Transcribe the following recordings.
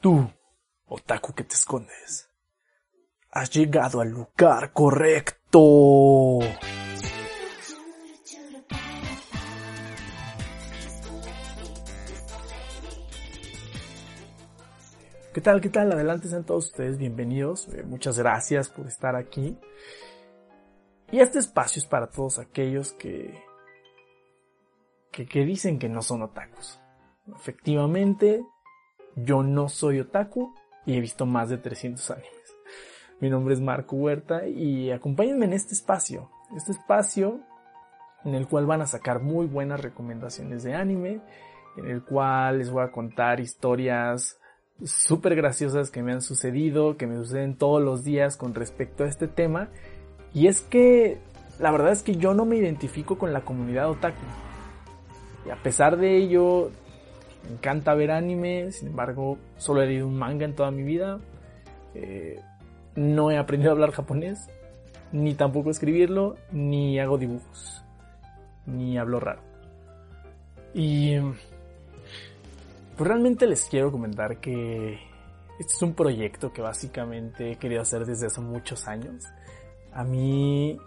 Tú, otaku que te escondes, has llegado al lugar correcto. ¿Qué tal? ¿Qué tal? Adelante sean todos ustedes bienvenidos. Eh, muchas gracias por estar aquí. Y este espacio es para todos aquellos que, que, que dicen que no son otakus. Efectivamente, yo no soy otaku y he visto más de 300 animes. Mi nombre es Marco Huerta y acompáñenme en este espacio. Este espacio en el cual van a sacar muy buenas recomendaciones de anime, en el cual les voy a contar historias súper graciosas que me han sucedido, que me suceden todos los días con respecto a este tema. Y es que la verdad es que yo no me identifico con la comunidad otaku. Y a pesar de ello, me encanta ver anime, sin embargo, solo he leído un manga en toda mi vida. Eh, no he aprendido a hablar japonés, ni tampoco escribirlo, ni hago dibujos, ni hablo raro. Y pues realmente les quiero comentar que este es un proyecto que básicamente he querido hacer desde hace muchos años. A mí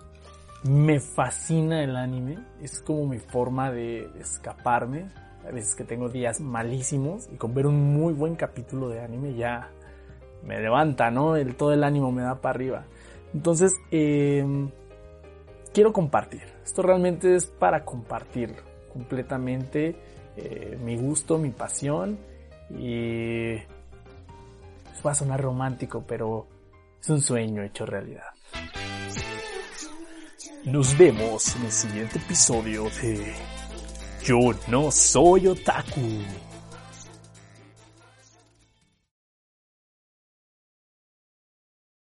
me fascina el anime, es como mi forma de escaparme. A veces que tengo días malísimos y con ver un muy buen capítulo de anime ya me levanta, ¿no? Todo el ánimo me da para arriba. Entonces, eh, quiero compartir. Esto realmente es para compartir completamente eh, mi gusto, mi pasión. Y va a sonar romántico, pero es un sueño hecho realidad. Nos vemos en el siguiente episodio de Yo no soy otaku.